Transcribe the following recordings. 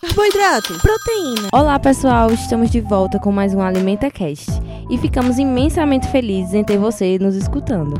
Carboidrato, proteína. Olá pessoal, estamos de volta com mais um Alimenta Cast e ficamos imensamente felizes em ter você nos escutando.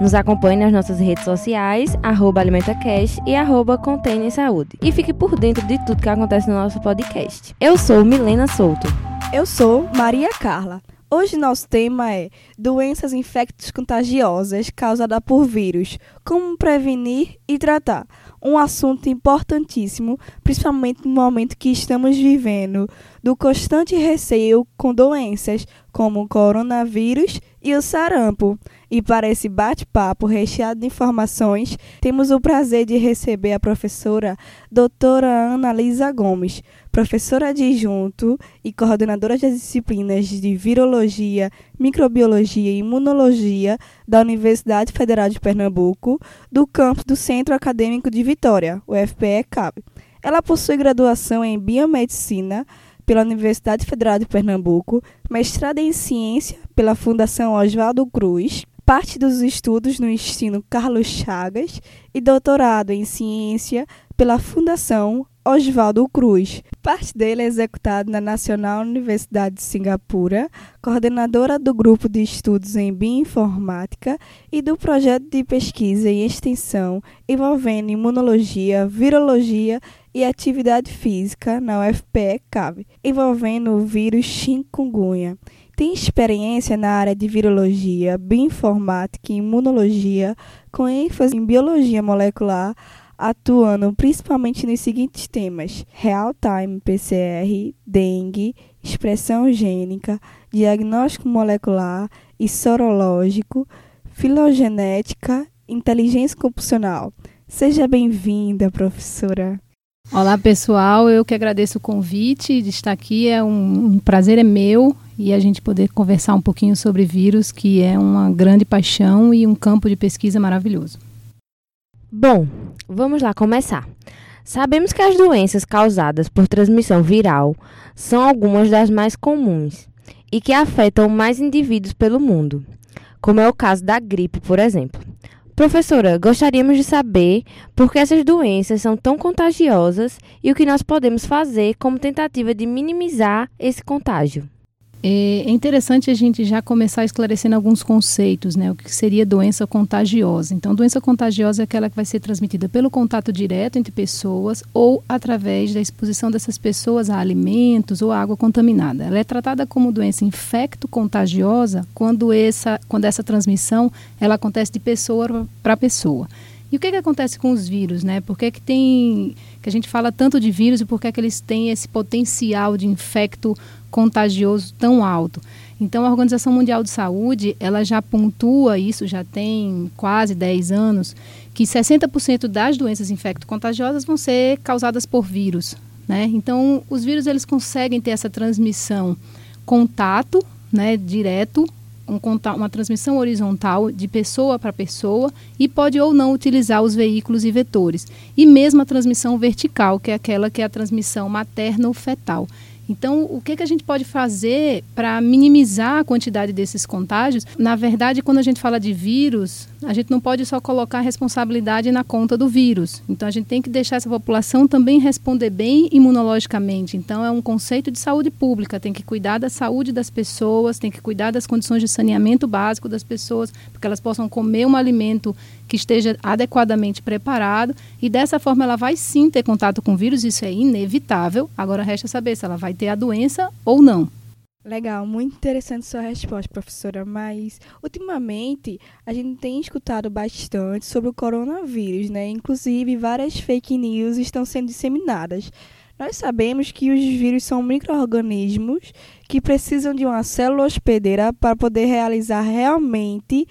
Nos acompanhe nas nossas redes sociais, arroba AlimentaCast e arroba Contém Saúde. E fique por dentro de tudo que acontece no nosso podcast. Eu sou Milena Souto. Eu sou Maria Carla. Hoje nosso tema é doenças infectos contagiosas causadas por vírus, como prevenir e tratar. Um assunto importantíssimo, principalmente no momento que estamos vivendo, do constante receio com doenças como o coronavírus e o sarampo. E para esse bate-papo recheado de informações, temos o prazer de receber a professora doutora Ana Lisa Gomes, professora adjunto e coordenadora das disciplinas de Virologia, Microbiologia e Imunologia da Universidade Federal de Pernambuco, do campus do Centro Acadêmico de Vitória, o FPE-CAB. Ela possui graduação em Biomedicina pela Universidade Federal de Pernambuco, mestrado em Ciência pela Fundação Oswaldo Cruz, parte dos estudos no ensino Carlos Chagas e doutorado em ciência pela Fundação Oswaldo Cruz. Parte dele é executado na Nacional Universidade de Singapura, coordenadora do grupo de estudos em bioinformática e do projeto de pesquisa e extensão envolvendo imunologia, virologia e atividade física na UFPE-CAB, envolvendo o vírus chikungunya. Tem experiência na área de virologia, bioinformática e imunologia, com ênfase em biologia molecular, atuando principalmente nos seguintes temas: real-time PCR, dengue, expressão gênica, diagnóstico molecular e sorológico, filogenética, inteligência computacional. Seja bem-vinda, professora. Olá, pessoal. Eu que agradeço o convite de estar aqui. É um, um prazer é meu e a gente poder conversar um pouquinho sobre vírus, que é uma grande paixão e um campo de pesquisa maravilhoso. Bom, vamos lá começar. Sabemos que as doenças causadas por transmissão viral são algumas das mais comuns e que afetam mais indivíduos pelo mundo, como é o caso da gripe, por exemplo. Professora, gostaríamos de saber por que essas doenças são tão contagiosas e o que nós podemos fazer como tentativa de minimizar esse contágio. É interessante a gente já começar esclarecendo alguns conceitos, né? O que seria doença contagiosa. Então, doença contagiosa é aquela que vai ser transmitida pelo contato direto entre pessoas ou através da exposição dessas pessoas a alimentos ou água contaminada. Ela é tratada como doença infecto-contagiosa quando essa, quando essa transmissão ela acontece de pessoa para pessoa. E o que, que acontece com os vírus, né? Por que, que tem que a gente fala tanto de vírus e por que, que eles têm esse potencial de infecto contagioso tão alto. Então, a Organização Mundial de Saúde, ela já pontua isso, já tem quase 10 anos, que 60% das doenças infecto-contagiosas vão ser causadas por vírus. Né? Então, os vírus eles conseguem ter essa transmissão contato né, direto, um, uma transmissão horizontal de pessoa para pessoa e pode ou não utilizar os veículos e vetores. E mesmo a transmissão vertical, que é aquela que é a transmissão materno-fetal. Então, o que, que a gente pode fazer para minimizar a quantidade desses contágios? Na verdade, quando a gente fala de vírus, a gente não pode só colocar a responsabilidade na conta do vírus. Então, a gente tem que deixar essa população também responder bem imunologicamente. Então, é um conceito de saúde pública. Tem que cuidar da saúde das pessoas, tem que cuidar das condições de saneamento básico das pessoas, para que elas possam comer um alimento que esteja adequadamente preparado e dessa forma ela vai sim ter contato com o vírus, isso é inevitável. Agora resta saber se ela vai ter a doença ou não. Legal, muito interessante sua resposta, professora. Mas ultimamente a gente tem escutado bastante sobre o coronavírus, né? Inclusive várias fake news estão sendo disseminadas. Nós sabemos que os vírus são micro-organismos que precisam de uma célula hospedeira para poder realizar realmente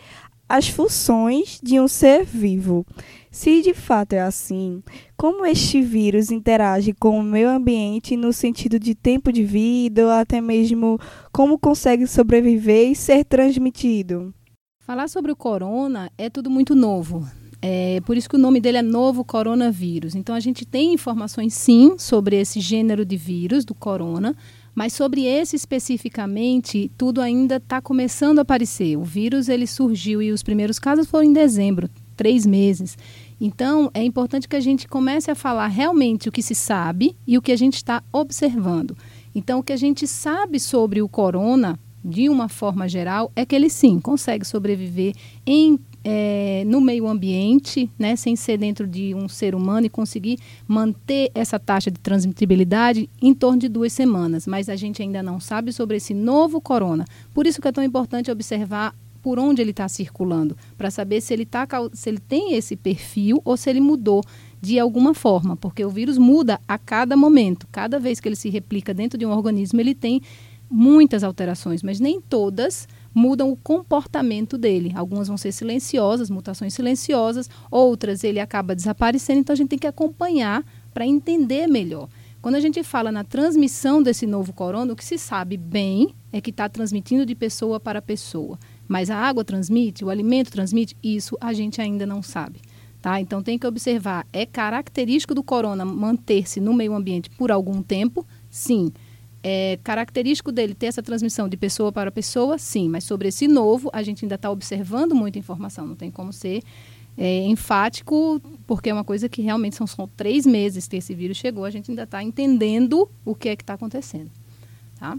as funções de um ser vivo. Se de fato é assim, como este vírus interage com o meio ambiente no sentido de tempo de vida ou até mesmo como consegue sobreviver e ser transmitido? Falar sobre o corona é tudo muito novo. É por isso que o nome dele é novo coronavírus. Então a gente tem informações sim sobre esse gênero de vírus do corona, mas sobre esse especificamente, tudo ainda está começando a aparecer. O vírus ele surgiu e os primeiros casos foram em dezembro. três meses. Então, é importante que a gente comece a falar realmente o que se sabe e o que a gente está observando. Então, o que a gente sabe sobre o corona, de uma forma geral, é que ele sim consegue sobreviver em é, no meio ambiente, né, sem ser dentro de um ser humano e conseguir manter essa taxa de transmitibilidade em torno de duas semanas. Mas a gente ainda não sabe sobre esse novo corona. Por isso que é tão importante observar por onde ele está circulando, para saber se ele, tá, se ele tem esse perfil ou se ele mudou de alguma forma, porque o vírus muda a cada momento. Cada vez que ele se replica dentro de um organismo, ele tem muitas alterações, mas nem todas mudam o comportamento dele. Algumas vão ser silenciosas, mutações silenciosas, outras ele acaba desaparecendo, então a gente tem que acompanhar para entender melhor. Quando a gente fala na transmissão desse novo corona, o que se sabe bem é que está transmitindo de pessoa para pessoa. Mas a água transmite, o alimento transmite, isso a gente ainda não sabe. Tá? Então tem que observar, é característico do corona manter-se no meio ambiente por algum tempo? Sim. É característico dele ter essa transmissão de pessoa para pessoa? Sim. Mas sobre esse novo, a gente ainda está observando muita informação. Não tem como ser é, enfático, porque é uma coisa que realmente são só três meses que esse vírus chegou. A gente ainda está entendendo o que é que está acontecendo. Tá?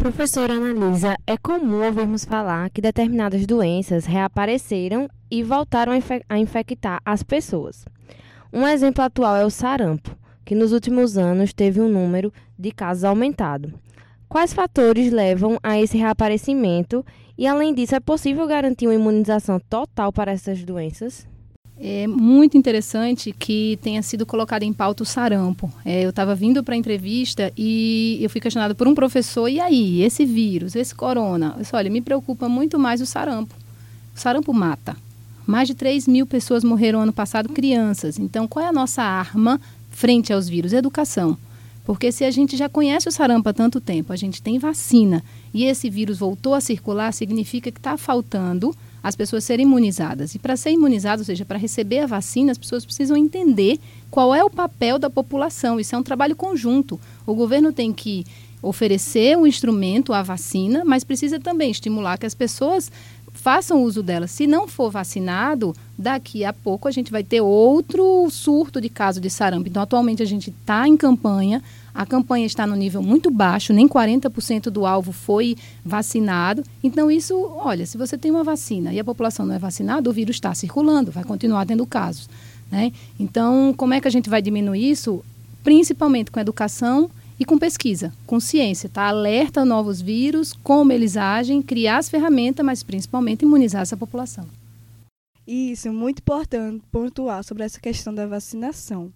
Professora Analisa, é comum ouvirmos falar que determinadas doenças reapareceram e voltaram a, a infectar as pessoas. Um exemplo atual é o sarampo, que nos últimos anos teve um número de casos aumentado. Quais fatores levam a esse reaparecimento e, além disso, é possível garantir uma imunização total para essas doenças? É muito interessante que tenha sido colocado em pauta o sarampo. É, eu estava vindo para a entrevista e eu fui questionado por um professor, e aí, esse vírus, esse corona? Eu disse, olha, me preocupa muito mais o sarampo. O sarampo mata. Mais de 3 mil pessoas morreram ano passado, crianças. Então, qual é a nossa arma frente aos vírus? Educação. Porque se a gente já conhece o sarampo há tanto tempo, a gente tem vacina, e esse vírus voltou a circular, significa que está faltando as pessoas serem imunizadas. E para ser imunizado, ou seja, para receber a vacina, as pessoas precisam entender qual é o papel da população. Isso é um trabalho conjunto. O governo tem que oferecer o instrumento, a vacina, mas precisa também estimular que as pessoas façam uso dela. Se não for vacinado, daqui a pouco a gente vai ter outro surto de caso de sarampo. Então, atualmente a gente está em campanha, a campanha está no nível muito baixo, nem 40% do alvo foi vacinado. Então, isso, olha, se você tem uma vacina e a população não é vacinada, o vírus está circulando, vai continuar tendo casos. Né? Então, como é que a gente vai diminuir isso? Principalmente com educação e com pesquisa, com ciência, tá? Alerta novos vírus, como eles agem, criar as ferramentas, mas principalmente imunizar essa população. Isso, muito importante pontuar sobre essa questão da vacinação.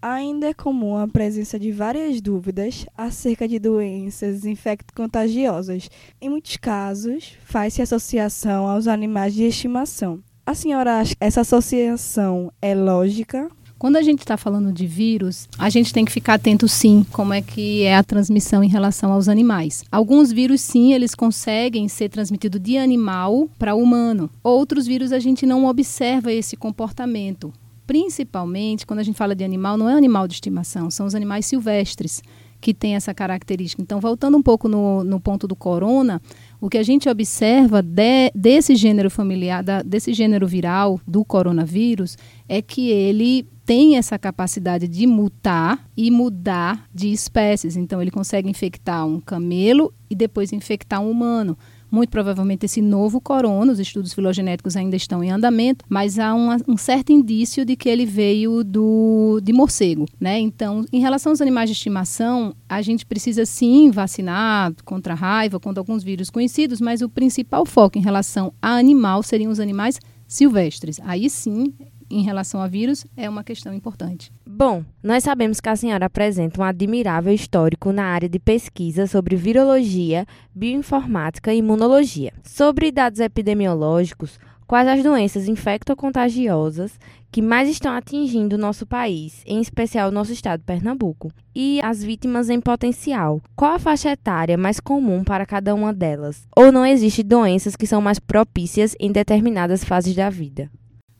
Ainda é comum a presença de várias dúvidas acerca de doenças infecto-contagiosas. Em muitos casos, faz-se associação aos animais de estimação. A senhora acha que essa associação é lógica? Quando a gente está falando de vírus, a gente tem que ficar atento sim, como é que é a transmissão em relação aos animais. Alguns vírus sim, eles conseguem ser transmitidos de animal para humano. Outros vírus a gente não observa esse comportamento. Principalmente quando a gente fala de animal, não é animal de estimação, são os animais silvestres que têm essa característica. Então, voltando um pouco no, no ponto do corona, o que a gente observa de, desse gênero familiar, da, desse gênero viral do coronavírus, é que ele tem essa capacidade de mutar e mudar de espécies. Então, ele consegue infectar um camelo e depois infectar um humano. Muito provavelmente esse novo corona, os estudos filogenéticos ainda estão em andamento, mas há um, um certo indício de que ele veio do, de morcego. Né? Então, em relação aos animais de estimação, a gente precisa sim vacinar contra a raiva, contra alguns vírus conhecidos, mas o principal foco em relação a animal seriam os animais silvestres. Aí sim em relação a vírus é uma questão importante. Bom, nós sabemos que a senhora apresenta um admirável histórico na área de pesquisa sobre virologia, bioinformática e imunologia. Sobre dados epidemiológicos, quais as doenças infectocontagiosas que mais estão atingindo o nosso país, em especial o nosso estado Pernambuco, e as vítimas em potencial. Qual a faixa etária mais comum para cada uma delas? Ou não existem doenças que são mais propícias em determinadas fases da vida?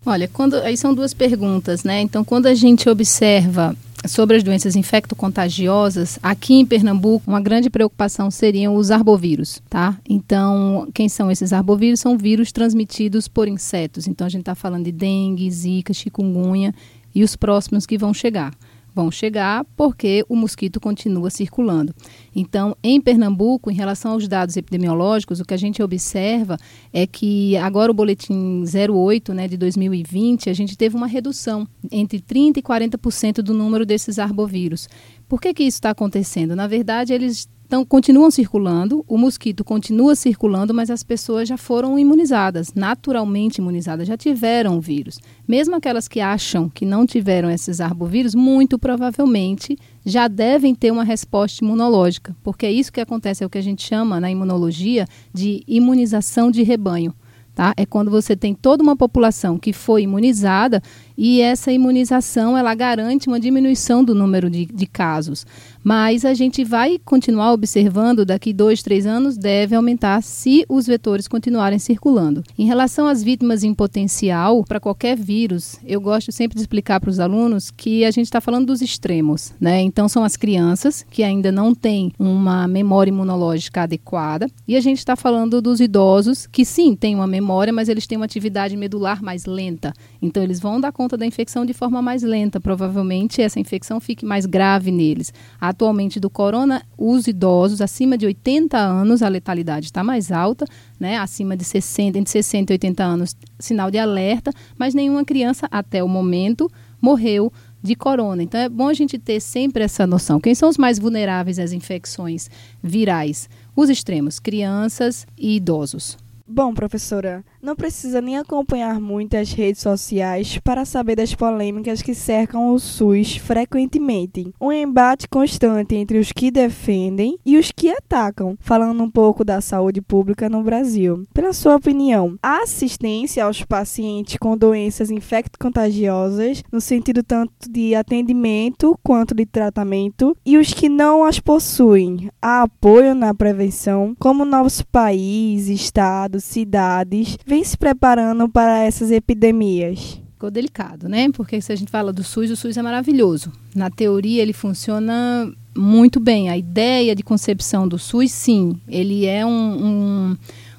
Olha, quando aí são duas perguntas, né? Então, quando a gente observa sobre as doenças infecto-contagiosas, aqui em Pernambuco, uma grande preocupação seriam os arbovírus, tá? Então, quem são esses arbovírus? São vírus transmitidos por insetos. Então, a gente está falando de dengue, zika, chikungunya e os próximos que vão chegar vão chegar porque o mosquito continua circulando. Então, em Pernambuco, em relação aos dados epidemiológicos, o que a gente observa é que agora o boletim 08, né, de 2020, a gente teve uma redução entre 30 e 40% do número desses arbovírus. Por que que isso está acontecendo? Na verdade, eles então, continuam circulando, o mosquito continua circulando, mas as pessoas já foram imunizadas, naturalmente imunizadas, já tiveram o vírus. Mesmo aquelas que acham que não tiveram esses arbovírus, muito provavelmente já devem ter uma resposta imunológica, porque é isso que acontece, é o que a gente chama na imunologia de imunização de rebanho. Tá? É quando você tem toda uma população que foi imunizada e essa imunização ela garante uma diminuição do número de, de casos. Mas a gente vai continuar observando daqui dois, três anos, deve aumentar se os vetores continuarem circulando. Em relação às vítimas em potencial, para qualquer vírus, eu gosto sempre de explicar para os alunos que a gente está falando dos extremos. Né? Então, são as crianças que ainda não têm uma memória imunológica adequada, e a gente está falando dos idosos que sim têm uma memória, mas eles têm uma atividade medular mais lenta. Então, eles vão dar conta da infecção de forma mais lenta. Provavelmente, essa infecção fique mais grave neles. A atualmente do corona, os idosos acima de 80 anos, a letalidade está mais alta, né? Acima de 60, entre 60 e 80 anos, sinal de alerta, mas nenhuma criança até o momento morreu de corona. Então é bom a gente ter sempre essa noção. Quem são os mais vulneráveis às infecções virais? Os extremos, crianças e idosos. Bom, professora, não precisa nem acompanhar muito as redes sociais para saber das polêmicas que cercam o SUS frequentemente. Um embate constante entre os que defendem e os que atacam, falando um pouco da saúde pública no Brasil. Pela sua opinião, a assistência aos pacientes com doenças infecto-contagiosas, no sentido tanto de atendimento quanto de tratamento, e os que não as possuem, há apoio na prevenção, como nosso país, estados, cidades, se preparando para essas epidemias? Ficou delicado, né? Porque se a gente fala do SUS, o SUS é maravilhoso. Na teoria, ele funciona muito bem. A ideia de concepção do SUS, sim, ele é um, um,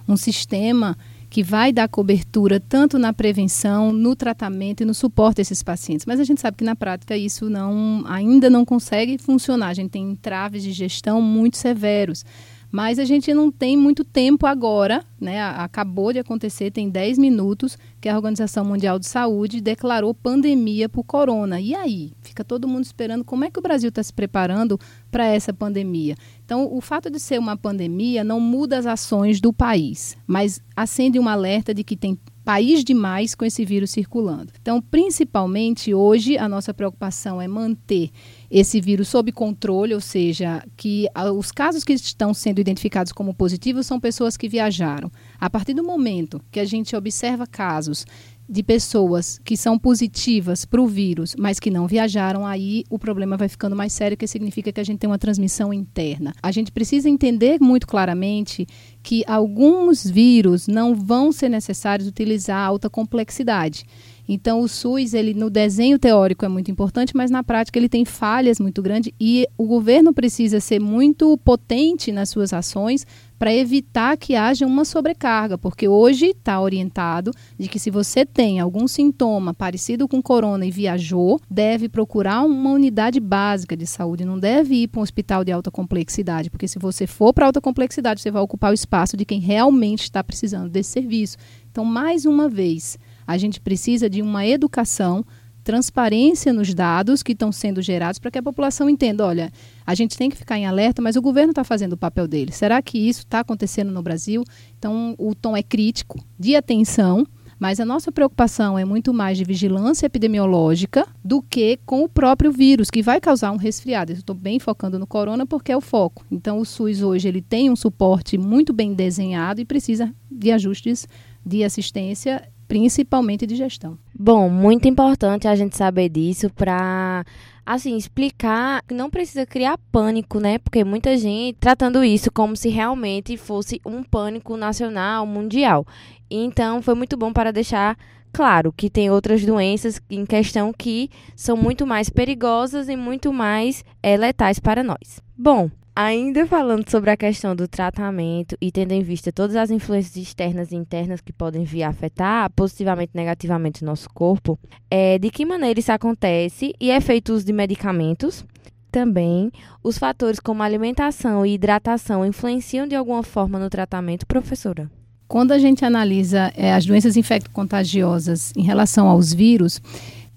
um sistema que vai dar cobertura tanto na prevenção, no tratamento e no suporte a esses pacientes. Mas a gente sabe que na prática isso não, ainda não consegue funcionar. A gente tem entraves de gestão muito severos. Mas a gente não tem muito tempo agora, né? Acabou de acontecer, tem 10 minutos, que a Organização Mundial de Saúde declarou pandemia por corona. E aí? Fica todo mundo esperando como é que o Brasil está se preparando para essa pandemia. Então, o fato de ser uma pandemia não muda as ações do país, mas acende um alerta de que tem país demais com esse vírus circulando. Então, principalmente hoje, a nossa preocupação é manter esse vírus sob controle, ou seja, que os casos que estão sendo identificados como positivos são pessoas que viajaram. A partir do momento que a gente observa casos de pessoas que são positivas para o vírus, mas que não viajaram, aí o problema vai ficando mais sério, que significa que a gente tem uma transmissão interna. A gente precisa entender muito claramente que alguns vírus não vão ser necessários utilizar alta complexidade. Então, o SUS, ele no desenho teórico é muito importante, mas na prática ele tem falhas muito grandes e o governo precisa ser muito potente nas suas ações para evitar que haja uma sobrecarga, porque hoje está orientado de que se você tem algum sintoma parecido com corona e viajou, deve procurar uma unidade básica de saúde, não deve ir para um hospital de alta complexidade, porque se você for para alta complexidade, você vai ocupar o espaço de quem realmente está precisando desse serviço. Então, mais uma vez, a gente precisa de uma educação, transparência nos dados que estão sendo gerados para que a população entenda: olha, a gente tem que ficar em alerta, mas o governo está fazendo o papel dele. Será que isso está acontecendo no Brasil? Então, o tom é crítico, de atenção. Mas a nossa preocupação é muito mais de vigilância epidemiológica do que com o próprio vírus, que vai causar um resfriado. Estou bem focando no corona porque é o foco. Então, o SUS hoje ele tem um suporte muito bem desenhado e precisa de ajustes de assistência principalmente de gestão. Bom, muito importante a gente saber disso para assim, explicar que não precisa criar pânico, né? Porque muita gente tratando isso como se realmente fosse um pânico nacional, mundial. Então, foi muito bom para deixar claro que tem outras doenças em questão que são muito mais perigosas e muito mais é, letais para nós. Bom, Ainda falando sobre a questão do tratamento e tendo em vista todas as influências externas e internas que podem vir a afetar positivamente e negativamente o nosso corpo, é, de que maneira isso acontece e é feito uso de medicamentos? Também, os fatores como alimentação e hidratação influenciam de alguma forma no tratamento, professora? Quando a gente analisa é, as doenças infecto-contagiosas em relação aos vírus,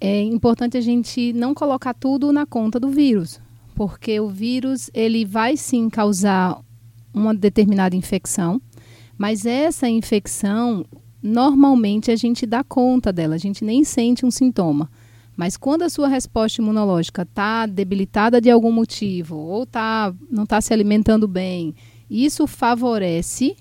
é importante a gente não colocar tudo na conta do vírus porque o vírus ele vai sim causar uma determinada infecção, mas essa infecção normalmente a gente dá conta dela, a gente nem sente um sintoma. Mas quando a sua resposta imunológica está debilitada de algum motivo ou tá, não está se alimentando bem, isso favorece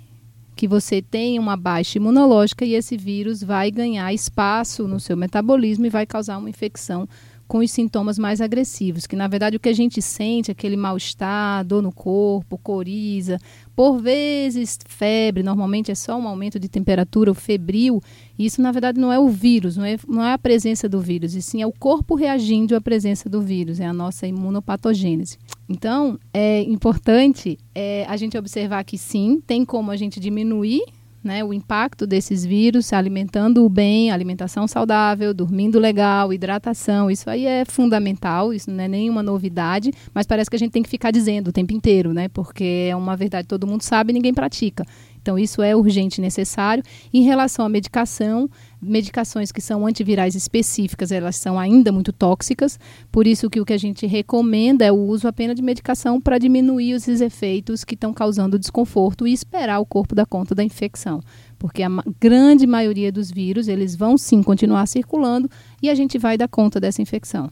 que você tenha uma baixa imunológica e esse vírus vai ganhar espaço no seu metabolismo e vai causar uma infecção com os sintomas mais agressivos, que na verdade o que a gente sente é aquele mal-estar, dor no corpo, coriza, por vezes febre, normalmente é só um aumento de temperatura, o febril. Isso na verdade não é o vírus, não é, não é a presença do vírus, e sim é o corpo reagindo à presença do vírus, é a nossa imunopatogênese. Então, é importante é, a gente observar que sim, tem como a gente diminuir né, o impacto desses vírus, se alimentando bem, alimentação saudável, dormindo legal, hidratação, isso aí é fundamental, isso não é nenhuma novidade, mas parece que a gente tem que ficar dizendo o tempo inteiro, né, porque é uma verdade todo mundo sabe e ninguém pratica. Então, isso é urgente e necessário. Em relação à medicação, medicações que são antivirais específicas, elas são ainda muito tóxicas, por isso que o que a gente recomenda é o uso apenas de medicação para diminuir esses efeitos que estão causando desconforto e esperar o corpo dar conta da infecção. Porque a grande maioria dos vírus, eles vão sim continuar circulando e a gente vai dar conta dessa infecção.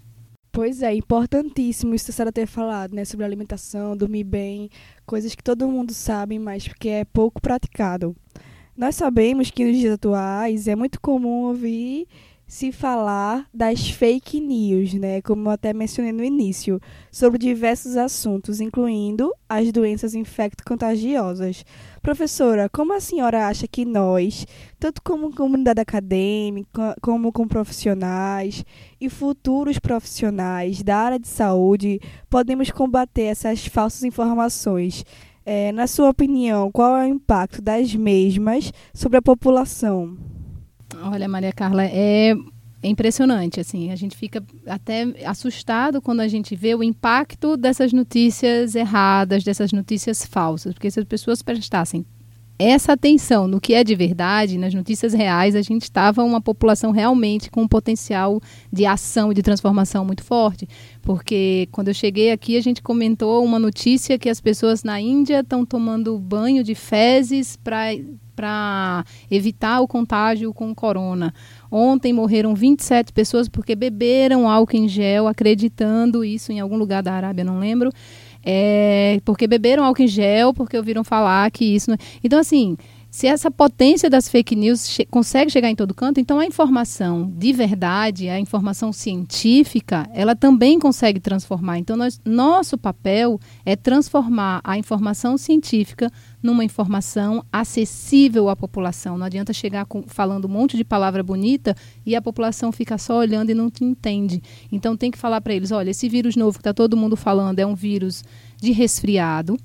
Pois é, importantíssimo isso que a senhora ter falado, né? Sobre alimentação, dormir bem, coisas que todo mundo sabe, mas que é pouco praticado. Nós sabemos que nos dias atuais é muito comum ouvir se falar das fake news, né? Como eu até mencionei no início, sobre diversos assuntos, incluindo as doenças infecto-contagiosas. Professora, como a senhora acha que nós, tanto como comunidade acadêmica, como com profissionais e futuros profissionais da área de saúde, podemos combater essas falsas informações? É, na sua opinião, qual é o impacto das mesmas sobre a população? Olha, Maria Carla, é impressionante, assim, a gente fica até assustado quando a gente vê o impacto dessas notícias erradas, dessas notícias falsas, porque se as pessoas prestassem essa atenção no que é de verdade, nas notícias reais, a gente estava uma população realmente com um potencial de ação e de transformação muito forte. Porque quando eu cheguei aqui, a gente comentou uma notícia que as pessoas na Índia estão tomando banho de fezes para evitar o contágio com o corona. Ontem morreram 27 pessoas porque beberam álcool em gel, acreditando isso em algum lugar da Arábia, não lembro. É, porque beberam álcool em gel, porque ouviram falar que isso. Não... É. Então, assim, se essa potência das fake news che consegue chegar em todo canto, então a informação de verdade, a informação científica, ela também consegue transformar. Então, nós, nosso papel é transformar a informação científica numa informação acessível à população. Não adianta chegar com, falando um monte de palavra bonita e a população fica só olhando e não te entende. Então tem que falar para eles: olha, esse vírus novo que está todo mundo falando é um vírus de resfriado.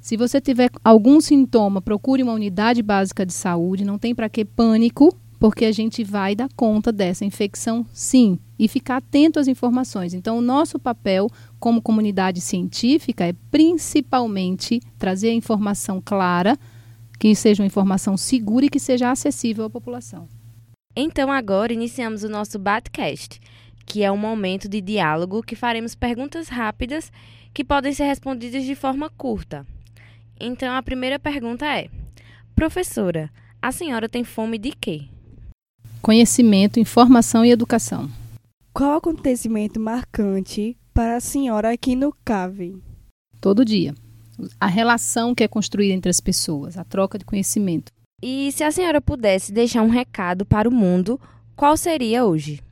Se você tiver algum sintoma, procure uma unidade básica de saúde. Não tem para que pânico porque a gente vai dar conta dessa infecção, sim, e ficar atento às informações. Então, o nosso papel como comunidade científica é principalmente trazer a informação clara, que seja uma informação segura e que seja acessível à população. Então, agora iniciamos o nosso Batcast, que é um momento de diálogo que faremos perguntas rápidas que podem ser respondidas de forma curta. Então, a primeira pergunta é: Professora, a senhora tem fome de quê? Conhecimento, informação e educação. Qual acontecimento marcante para a senhora aqui no CAVE? Todo dia. A relação que é construída entre as pessoas, a troca de conhecimento. E se a senhora pudesse deixar um recado para o mundo, qual seria hoje?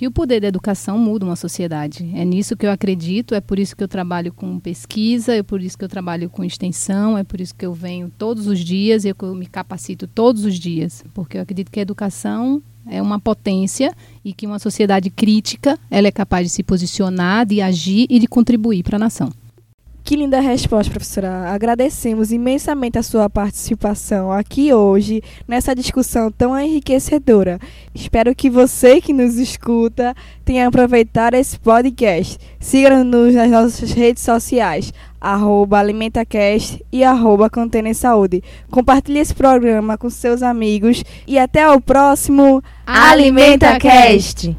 Que o poder da educação muda uma sociedade. É nisso que eu acredito, é por isso que eu trabalho com pesquisa, é por isso que eu trabalho com extensão, é por isso que eu venho todos os dias e eu me capacito todos os dias, porque eu acredito que a educação é uma potência e que uma sociedade crítica ela é capaz de se posicionar, de agir e de contribuir para a nação. Que linda resposta, professora. Agradecemos imensamente a sua participação aqui hoje nessa discussão tão enriquecedora. Espero que você que nos escuta tenha aproveitado esse podcast. Siga-nos nas nossas redes sociais, arroba AlimentaCast e arroba Contêiner Saúde. Compartilhe esse programa com seus amigos e até o próximo AlimentaCast!